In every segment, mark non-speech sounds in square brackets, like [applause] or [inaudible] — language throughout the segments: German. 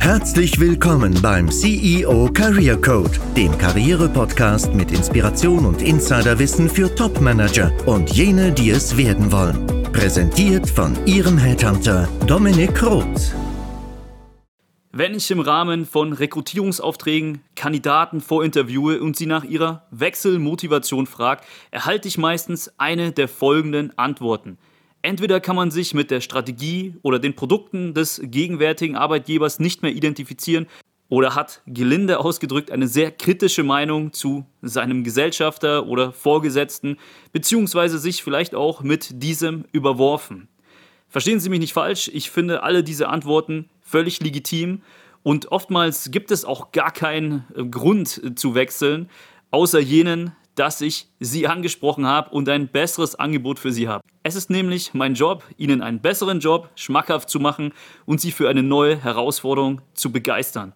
Herzlich willkommen beim CEO Career Code, dem Karriere-Podcast mit Inspiration und Insiderwissen für Top-Manager und jene, die es werden wollen. Präsentiert von Ihrem Headhunter Dominik Roth. Wenn ich im Rahmen von Rekrutierungsaufträgen Kandidaten vorinterviewe und sie nach ihrer Wechselmotivation frage, erhalte ich meistens eine der folgenden Antworten. Entweder kann man sich mit der Strategie oder den Produkten des gegenwärtigen Arbeitgebers nicht mehr identifizieren oder hat gelinde ausgedrückt eine sehr kritische Meinung zu seinem Gesellschafter oder Vorgesetzten, beziehungsweise sich vielleicht auch mit diesem überworfen. Verstehen Sie mich nicht falsch, ich finde alle diese Antworten völlig legitim und oftmals gibt es auch gar keinen Grund zu wechseln, außer jenen, dass ich Sie angesprochen habe und ein besseres Angebot für Sie habe. Es ist nämlich mein Job, Ihnen einen besseren Job schmackhaft zu machen und Sie für eine neue Herausforderung zu begeistern.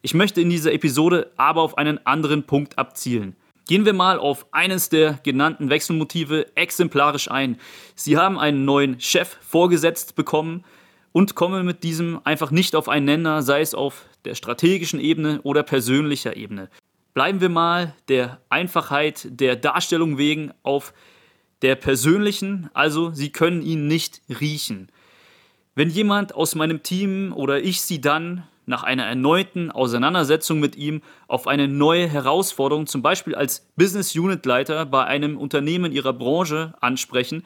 Ich möchte in dieser Episode aber auf einen anderen Punkt abzielen. Gehen wir mal auf eines der genannten Wechselmotive exemplarisch ein. Sie haben einen neuen Chef vorgesetzt bekommen und kommen mit diesem einfach nicht auf einen Nenner, sei es auf der strategischen Ebene oder persönlicher Ebene. Bleiben wir mal der Einfachheit der Darstellung wegen auf der persönlichen, also Sie können ihn nicht riechen. Wenn jemand aus meinem Team oder ich Sie dann nach einer erneuten Auseinandersetzung mit ihm auf eine neue Herausforderung, zum Beispiel als Business Unit Leiter bei einem Unternehmen Ihrer Branche ansprechen,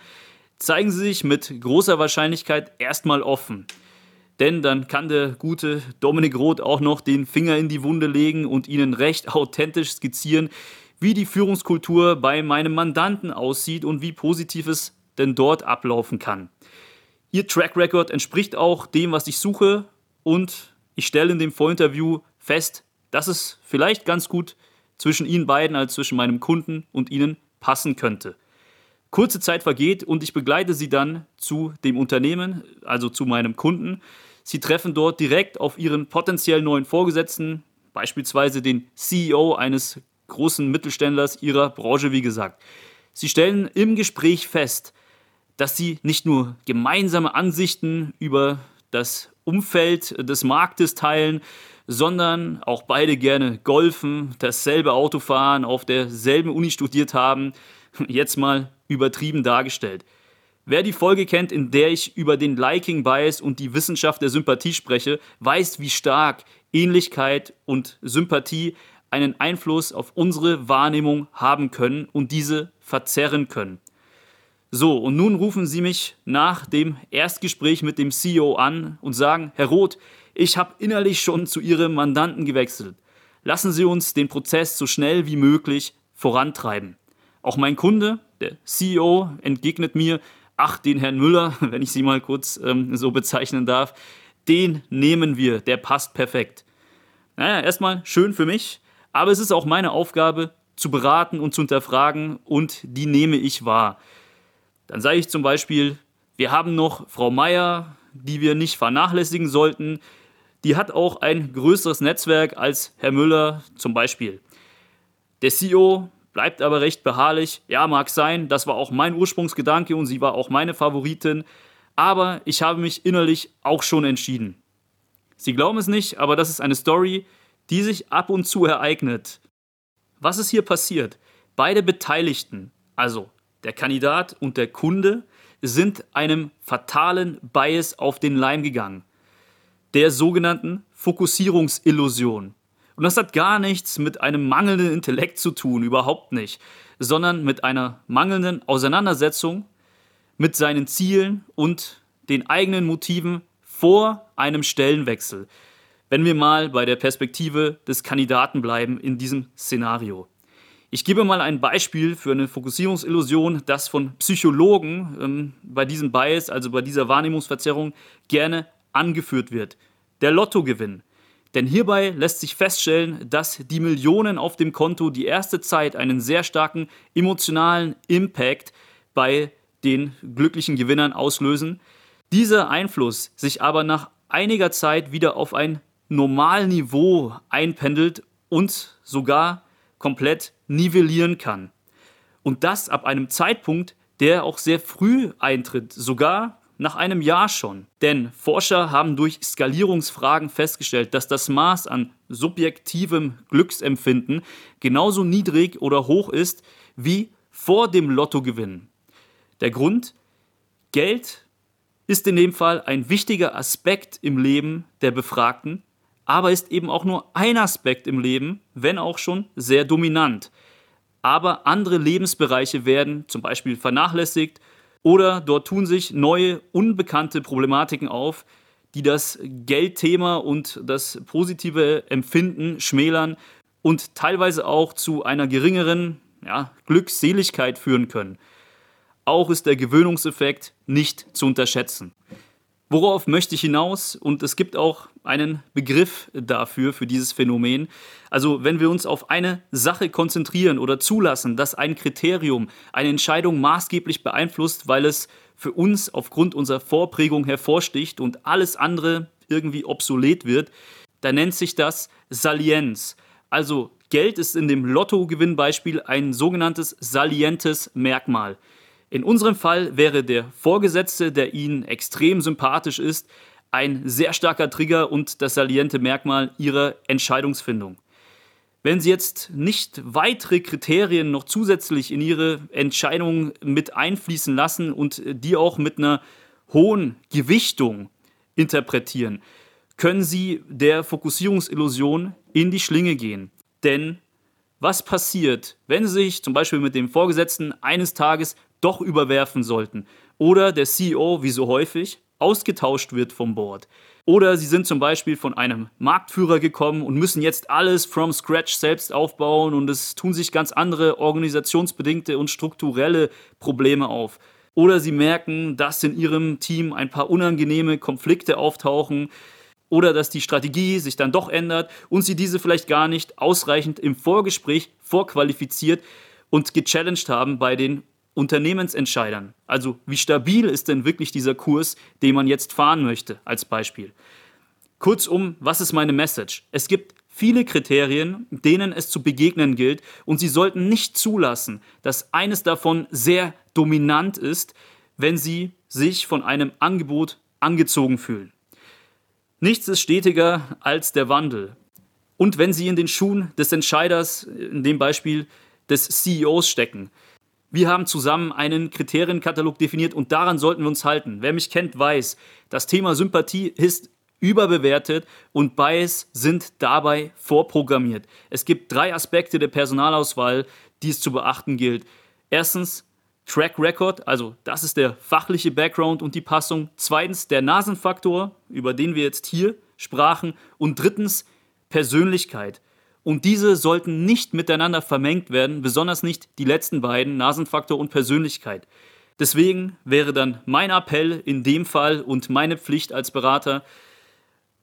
zeigen Sie sich mit großer Wahrscheinlichkeit erstmal offen. Denn dann kann der gute Dominik Roth auch noch den Finger in die Wunde legen und Ihnen recht authentisch skizzieren, wie die Führungskultur bei meinem Mandanten aussieht und wie positiv es denn dort ablaufen kann. Ihr Track Record entspricht auch dem, was ich suche und ich stelle in dem Vorinterview fest, dass es vielleicht ganz gut zwischen Ihnen beiden als zwischen meinem Kunden und Ihnen passen könnte. Kurze Zeit vergeht und ich begleite Sie dann zu dem Unternehmen, also zu meinem Kunden. Sie treffen dort direkt auf Ihren potenziell neuen Vorgesetzten, beispielsweise den CEO eines großen Mittelständlers Ihrer Branche, wie gesagt. Sie stellen im Gespräch fest, dass Sie nicht nur gemeinsame Ansichten über das Umfeld des Marktes teilen, sondern auch beide gerne golfen, dasselbe Auto fahren, auf derselben Uni studiert haben, jetzt mal übertrieben dargestellt. Wer die Folge kennt, in der ich über den Liking Bias und die Wissenschaft der Sympathie spreche, weiß, wie stark Ähnlichkeit und Sympathie einen Einfluss auf unsere Wahrnehmung haben können und diese verzerren können. So, und nun rufen Sie mich nach dem Erstgespräch mit dem CEO an und sagen, Herr Roth, ich habe innerlich schon zu Ihrem Mandanten gewechselt. Lassen Sie uns den Prozess so schnell wie möglich vorantreiben. Auch mein Kunde, der CEO, entgegnet mir, ach, den Herrn Müller, [laughs] wenn ich Sie mal kurz ähm, so bezeichnen darf, den nehmen wir, der passt perfekt. Naja, erstmal schön für mich, aber es ist auch meine Aufgabe, zu beraten und zu hinterfragen und die nehme ich wahr. Dann sage ich zum Beispiel, wir haben noch Frau Meier, die wir nicht vernachlässigen sollten. Die hat auch ein größeres Netzwerk als Herr Müller zum Beispiel. Der CEO bleibt aber recht beharrlich. Ja, mag sein, das war auch mein Ursprungsgedanke und sie war auch meine Favoritin, aber ich habe mich innerlich auch schon entschieden. Sie glauben es nicht, aber das ist eine Story, die sich ab und zu ereignet. Was ist hier passiert? Beide Beteiligten, also der Kandidat und der Kunde, sind einem fatalen Bias auf den Leim gegangen. Der sogenannten Fokussierungsillusion. Und das hat gar nichts mit einem mangelnden Intellekt zu tun, überhaupt nicht, sondern mit einer mangelnden Auseinandersetzung mit seinen Zielen und den eigenen Motiven vor einem Stellenwechsel. Wenn wir mal bei der Perspektive des Kandidaten bleiben in diesem Szenario. Ich gebe mal ein Beispiel für eine Fokussierungsillusion, das von Psychologen ähm, bei diesem Bias, also bei dieser Wahrnehmungsverzerrung, gerne angeführt wird. Der Lottogewinn. Denn hierbei lässt sich feststellen, dass die Millionen auf dem Konto die erste Zeit einen sehr starken emotionalen Impact bei den glücklichen Gewinnern auslösen. Dieser Einfluss sich aber nach einiger Zeit wieder auf ein Normalniveau einpendelt und sogar komplett nivellieren kann. Und das ab einem Zeitpunkt, der auch sehr früh eintritt, sogar nach einem Jahr schon. Denn Forscher haben durch Skalierungsfragen festgestellt, dass das Maß an subjektivem Glücksempfinden genauso niedrig oder hoch ist wie vor dem Lottogewinn. Der Grund? Geld ist in dem Fall ein wichtiger Aspekt im Leben der Befragten, aber ist eben auch nur ein Aspekt im Leben, wenn auch schon sehr dominant. Aber andere Lebensbereiche werden zum Beispiel vernachlässigt oder dort tun sich neue, unbekannte Problematiken auf, die das Geldthema und das positive Empfinden schmälern und teilweise auch zu einer geringeren ja, Glückseligkeit führen können. Auch ist der Gewöhnungseffekt nicht zu unterschätzen. Worauf möchte ich hinaus? Und es gibt auch einen Begriff dafür, für dieses Phänomen. Also wenn wir uns auf eine Sache konzentrieren oder zulassen, dass ein Kriterium eine Entscheidung maßgeblich beeinflusst, weil es für uns aufgrund unserer Vorprägung hervorsticht und alles andere irgendwie obsolet wird, dann nennt sich das Salienz. Also Geld ist in dem Lottogewinnbeispiel ein sogenanntes salientes Merkmal. In unserem Fall wäre der Vorgesetzte, der Ihnen extrem sympathisch ist, ein sehr starker Trigger und das saliente Merkmal Ihrer Entscheidungsfindung. Wenn Sie jetzt nicht weitere Kriterien noch zusätzlich in Ihre Entscheidung mit einfließen lassen und die auch mit einer hohen Gewichtung interpretieren, können Sie der Fokussierungsillusion in die Schlinge gehen. Denn was passiert, wenn Sie sich zum Beispiel mit dem Vorgesetzten eines Tages doch überwerfen sollten. Oder der CEO, wie so häufig, ausgetauscht wird vom Board. Oder sie sind zum Beispiel von einem Marktführer gekommen und müssen jetzt alles from scratch selbst aufbauen und es tun sich ganz andere organisationsbedingte und strukturelle Probleme auf. Oder sie merken, dass in ihrem Team ein paar unangenehme Konflikte auftauchen oder dass die Strategie sich dann doch ändert und sie diese vielleicht gar nicht ausreichend im Vorgespräch vorqualifiziert und gechallenged haben bei den Unternehmensentscheidern. Also wie stabil ist denn wirklich dieser Kurs, den man jetzt fahren möchte, als Beispiel. Kurzum, was ist meine Message? Es gibt viele Kriterien, denen es zu begegnen gilt und Sie sollten nicht zulassen, dass eines davon sehr dominant ist, wenn Sie sich von einem Angebot angezogen fühlen. Nichts ist stetiger als der Wandel. Und wenn Sie in den Schuhen des Entscheiders, in dem Beispiel des CEOs stecken, wir haben zusammen einen Kriterienkatalog definiert und daran sollten wir uns halten. Wer mich kennt, weiß, das Thema Sympathie ist überbewertet und Bias sind dabei vorprogrammiert. Es gibt drei Aspekte der Personalauswahl, die es zu beachten gilt. Erstens Track Record, also das ist der fachliche Background und die Passung. Zweitens der Nasenfaktor, über den wir jetzt hier sprachen. Und drittens Persönlichkeit. Und diese sollten nicht miteinander vermengt werden, besonders nicht die letzten beiden, Nasenfaktor und Persönlichkeit. Deswegen wäre dann mein Appell in dem Fall und meine Pflicht als Berater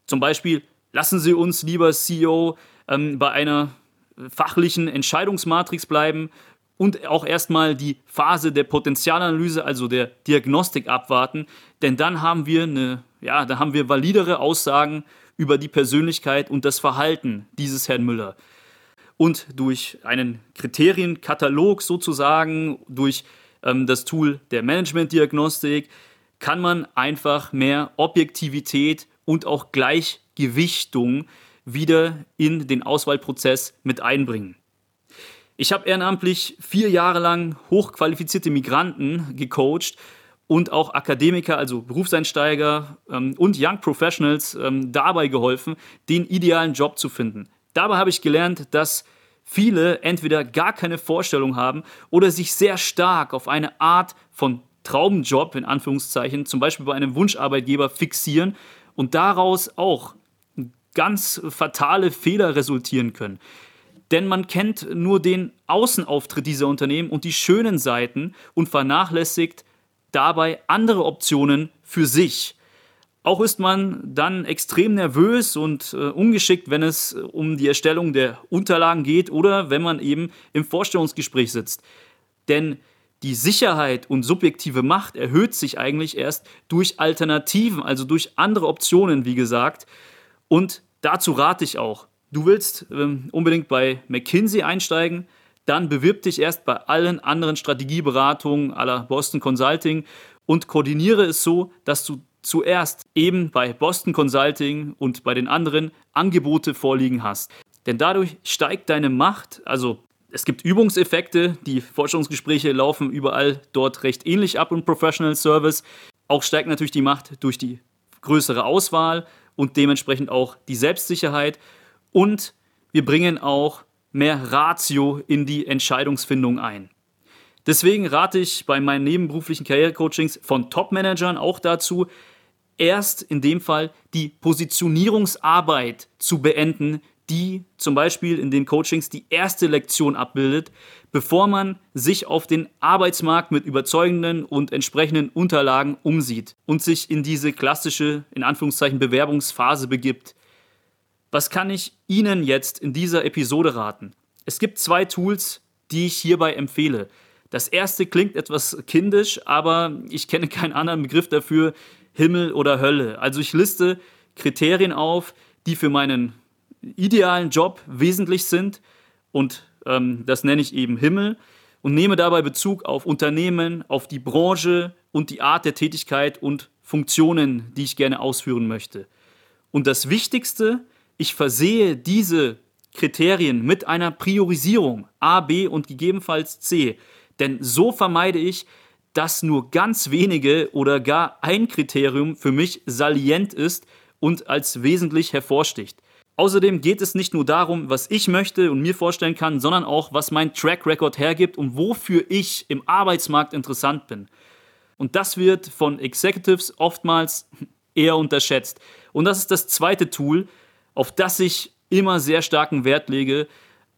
zum Beispiel, lassen Sie uns lieber CEO ähm, bei einer fachlichen Entscheidungsmatrix bleiben und auch erstmal die Phase der Potenzialanalyse, also der Diagnostik abwarten, denn dann haben wir eine, ja, da haben wir validere Aussagen über die Persönlichkeit und das Verhalten dieses Herrn Müller. Und durch einen Kriterienkatalog sozusagen, durch ähm, das Tool der Managementdiagnostik, kann man einfach mehr Objektivität und auch Gleichgewichtung wieder in den Auswahlprozess mit einbringen. Ich habe ehrenamtlich vier Jahre lang hochqualifizierte Migranten gecoacht und auch Akademiker, also Berufseinsteiger ähm, und Young Professionals ähm, dabei geholfen, den idealen Job zu finden. Dabei habe ich gelernt, dass viele entweder gar keine Vorstellung haben oder sich sehr stark auf eine Art von Traumjob in Anführungszeichen, zum Beispiel bei einem Wunscharbeitgeber, fixieren und daraus auch ganz fatale Fehler resultieren können. Denn man kennt nur den Außenauftritt dieser Unternehmen und die schönen Seiten und vernachlässigt dabei andere Optionen für sich. Auch ist man dann extrem nervös und äh, ungeschickt, wenn es äh, um die Erstellung der Unterlagen geht oder wenn man eben im Vorstellungsgespräch sitzt. Denn die Sicherheit und subjektive Macht erhöht sich eigentlich erst durch Alternativen, also durch andere Optionen, wie gesagt. Und dazu rate ich auch. Du willst ähm, unbedingt bei McKinsey einsteigen, dann bewirb dich erst bei allen anderen Strategieberatungen aller Boston Consulting und koordiniere es so, dass du zuerst eben bei Boston Consulting und bei den anderen Angebote vorliegen hast. Denn dadurch steigt deine Macht, also es gibt Übungseffekte, die Forschungsgespräche laufen überall dort recht ähnlich ab im Professional Service. Auch steigt natürlich die Macht durch die größere Auswahl und dementsprechend auch die Selbstsicherheit. Und wir bringen auch mehr Ratio in die Entscheidungsfindung ein. Deswegen rate ich bei meinen nebenberuflichen Karrierecoachings von Top-Managern auch dazu, erst in dem Fall die Positionierungsarbeit zu beenden, die zum Beispiel in den Coachings die erste Lektion abbildet, bevor man sich auf den Arbeitsmarkt mit überzeugenden und entsprechenden Unterlagen umsieht und sich in diese klassische, in Anführungszeichen, Bewerbungsphase begibt. Was kann ich Ihnen jetzt in dieser Episode raten? Es gibt zwei Tools, die ich hierbei empfehle. Das erste klingt etwas kindisch, aber ich kenne keinen anderen Begriff dafür, Himmel oder Hölle. Also ich liste Kriterien auf, die für meinen idealen Job wesentlich sind und ähm, das nenne ich eben Himmel und nehme dabei Bezug auf Unternehmen, auf die Branche und die Art der Tätigkeit und Funktionen, die ich gerne ausführen möchte. Und das Wichtigste, ich versehe diese Kriterien mit einer Priorisierung A, B und gegebenenfalls C. Denn so vermeide ich, dass nur ganz wenige oder gar ein Kriterium für mich salient ist und als wesentlich hervorsticht. Außerdem geht es nicht nur darum, was ich möchte und mir vorstellen kann, sondern auch, was mein Track Record hergibt und wofür ich im Arbeitsmarkt interessant bin. Und das wird von Executives oftmals [laughs] eher unterschätzt. Und das ist das zweite Tool, auf das ich immer sehr starken Wert lege,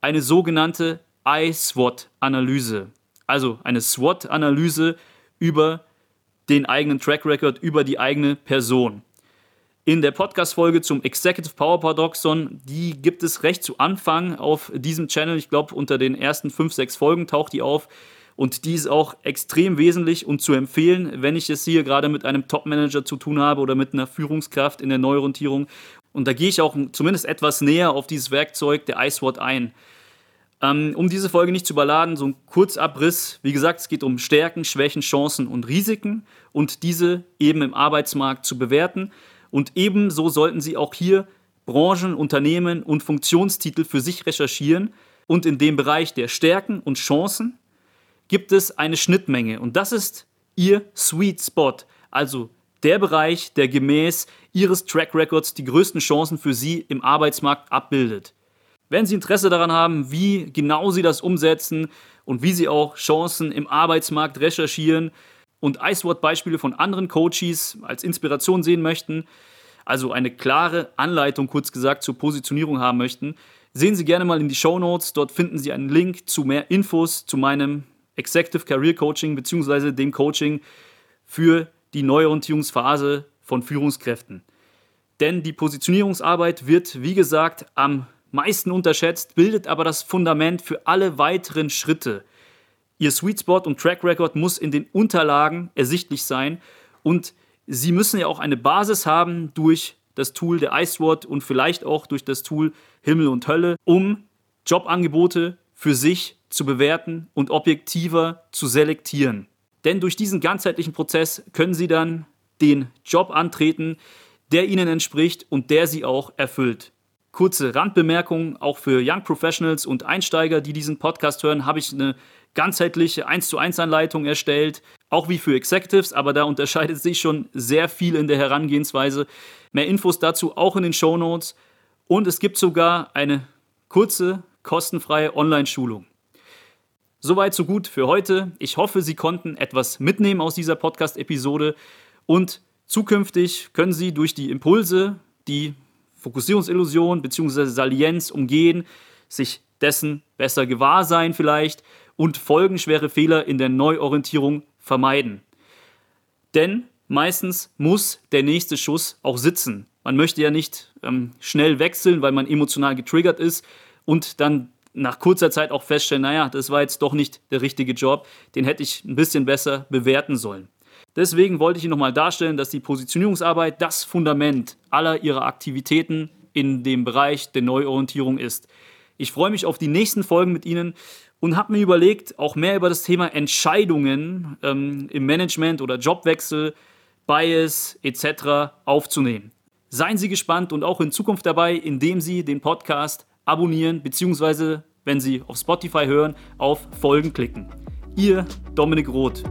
eine sogenannte I-SWOT-Analyse also eine SWOT-Analyse über den eigenen Track Record, über die eigene Person. In der Podcast-Folge zum Executive Power Paradoxon, die gibt es recht zu Anfang auf diesem Channel. Ich glaube, unter den ersten fünf, sechs Folgen taucht die auf. Und die ist auch extrem wesentlich und zu empfehlen, wenn ich es hier gerade mit einem Top-Manager zu tun habe oder mit einer Führungskraft in der Neuorientierung. Und da gehe ich auch zumindest etwas näher auf dieses Werkzeug der iSWOT ein. Ähm, um diese Folge nicht zu überladen, so ein Kurzabriss. Wie gesagt, es geht um Stärken, Schwächen, Chancen und Risiken und diese eben im Arbeitsmarkt zu bewerten. Und ebenso sollten Sie auch hier Branchen, Unternehmen und Funktionstitel für sich recherchieren. Und in dem Bereich der Stärken und Chancen gibt es eine Schnittmenge. Und das ist Ihr Sweet Spot, also der Bereich, der gemäß Ihres Track Records die größten Chancen für Sie im Arbeitsmarkt abbildet. Wenn Sie Interesse daran haben, wie genau Sie das umsetzen und wie Sie auch Chancen im Arbeitsmarkt recherchieren und IceWord-Beispiele von anderen Coaches als Inspiration sehen möchten, also eine klare Anleitung, kurz gesagt, zur Positionierung haben möchten, sehen Sie gerne mal in die Show Notes. Dort finden Sie einen Link zu mehr Infos zu meinem Executive Career Coaching bzw. dem Coaching für die Neuorientierungsphase von Führungskräften. Denn die Positionierungsarbeit wird, wie gesagt, am meisten unterschätzt, bildet aber das Fundament für alle weiteren Schritte. Ihr Sweet Spot und Track Record muss in den Unterlagen ersichtlich sein und Sie müssen ja auch eine Basis haben durch das Tool der iSWOT und vielleicht auch durch das Tool Himmel und Hölle, um Jobangebote für sich zu bewerten und objektiver zu selektieren. Denn durch diesen ganzheitlichen Prozess können Sie dann den Job antreten, der Ihnen entspricht und der Sie auch erfüllt. Kurze Randbemerkung, auch für Young Professionals und Einsteiger, die diesen Podcast hören, habe ich eine ganzheitliche 1 zu 1 Anleitung erstellt, auch wie für Executives, aber da unterscheidet sich schon sehr viel in der Herangehensweise. Mehr Infos dazu auch in den Show Notes und es gibt sogar eine kurze, kostenfreie Online-Schulung. Soweit, so gut für heute. Ich hoffe, Sie konnten etwas mitnehmen aus dieser Podcast-Episode und zukünftig können Sie durch die Impulse, die Fokussierungsillusion bzw. Salienz umgehen, sich dessen besser gewahr sein vielleicht und folgenschwere Fehler in der Neuorientierung vermeiden. Denn meistens muss der nächste Schuss auch sitzen. Man möchte ja nicht ähm, schnell wechseln, weil man emotional getriggert ist und dann nach kurzer Zeit auch feststellen, naja, das war jetzt doch nicht der richtige Job, den hätte ich ein bisschen besser bewerten sollen. Deswegen wollte ich Ihnen nochmal darstellen, dass die Positionierungsarbeit das Fundament aller Ihrer Aktivitäten in dem Bereich der Neuorientierung ist. Ich freue mich auf die nächsten Folgen mit Ihnen und habe mir überlegt, auch mehr über das Thema Entscheidungen ähm, im Management oder Jobwechsel, Bias etc. aufzunehmen. Seien Sie gespannt und auch in Zukunft dabei, indem Sie den Podcast abonnieren, beziehungsweise, wenn Sie auf Spotify hören, auf Folgen klicken. Ihr Dominik Roth.